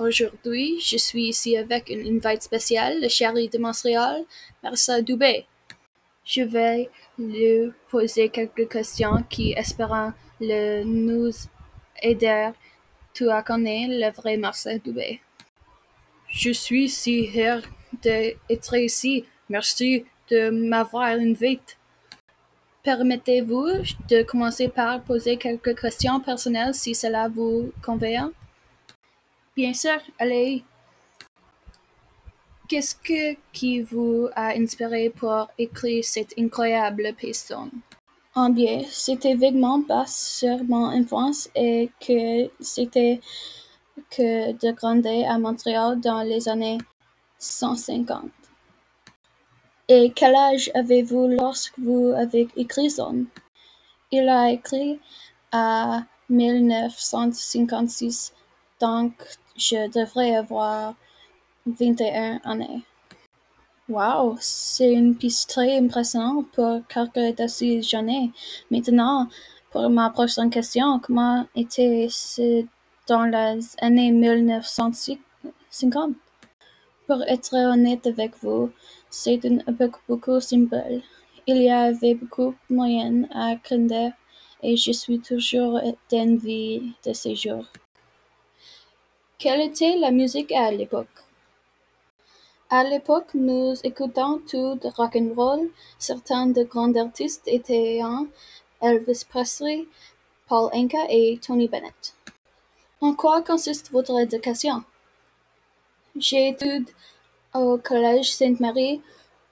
Aujourd'hui, je suis ici avec une invite spéciale, le chéri de Montréal, Marcel Dubé. Je vais lui poser quelques questions qui espérant le nous aider à connaître le vrai Marcel Dubé. Je suis si heureux d'être ici. Merci de m'avoir invité. Permettez-vous de commencer par poser quelques questions personnelles si cela vous convient? Bien sûr, allez. Qu'est-ce que qui vous a inspiré pour écrire cette incroyable piston? En bien, c'était vaguement bas sur mon enfance et que c'était que de grandir à Montréal dans les années 150. Et quel âge avez-vous lorsque vous avez écrit ça? Il a écrit à 1956, donc je devrais avoir vingt et un années. Wow, c'est une piste très impressionnante pour quelqu'un d'aussi jeune. Maintenant, pour ma prochaine question, comment était-ce dans les années 1950? Pour être honnête avec vous, c'est une époque beaucoup simple. Il y avait beaucoup de moyens à grandir et je suis toujours d'envie de ces jours. Quelle était la musique à l'époque? À l'époque, nous écoutions tout de rock'n'roll. Certains de grands artistes étaient Elvis Presley, Paul Anka et Tony Bennett. En quoi consiste votre éducation? J'ai étudié au collège Sainte-Marie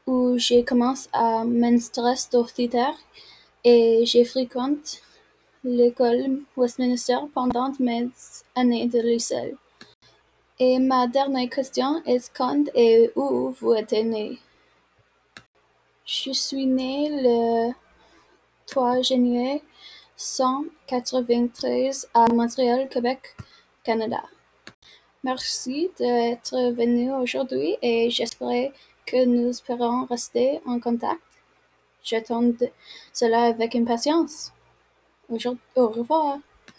où j'ai commencé à m'intéresser au théâtre et j'ai fréquenté l'école Westminster pendant mes années de lycée. Et ma dernière question est quand et où vous êtes né? Je suis né le 3 juillet 193 à Montréal, Québec, Canada. Merci d'être venu aujourd'hui et j'espère que nous pourrons rester en contact. J'attends cela avec impatience. Au revoir.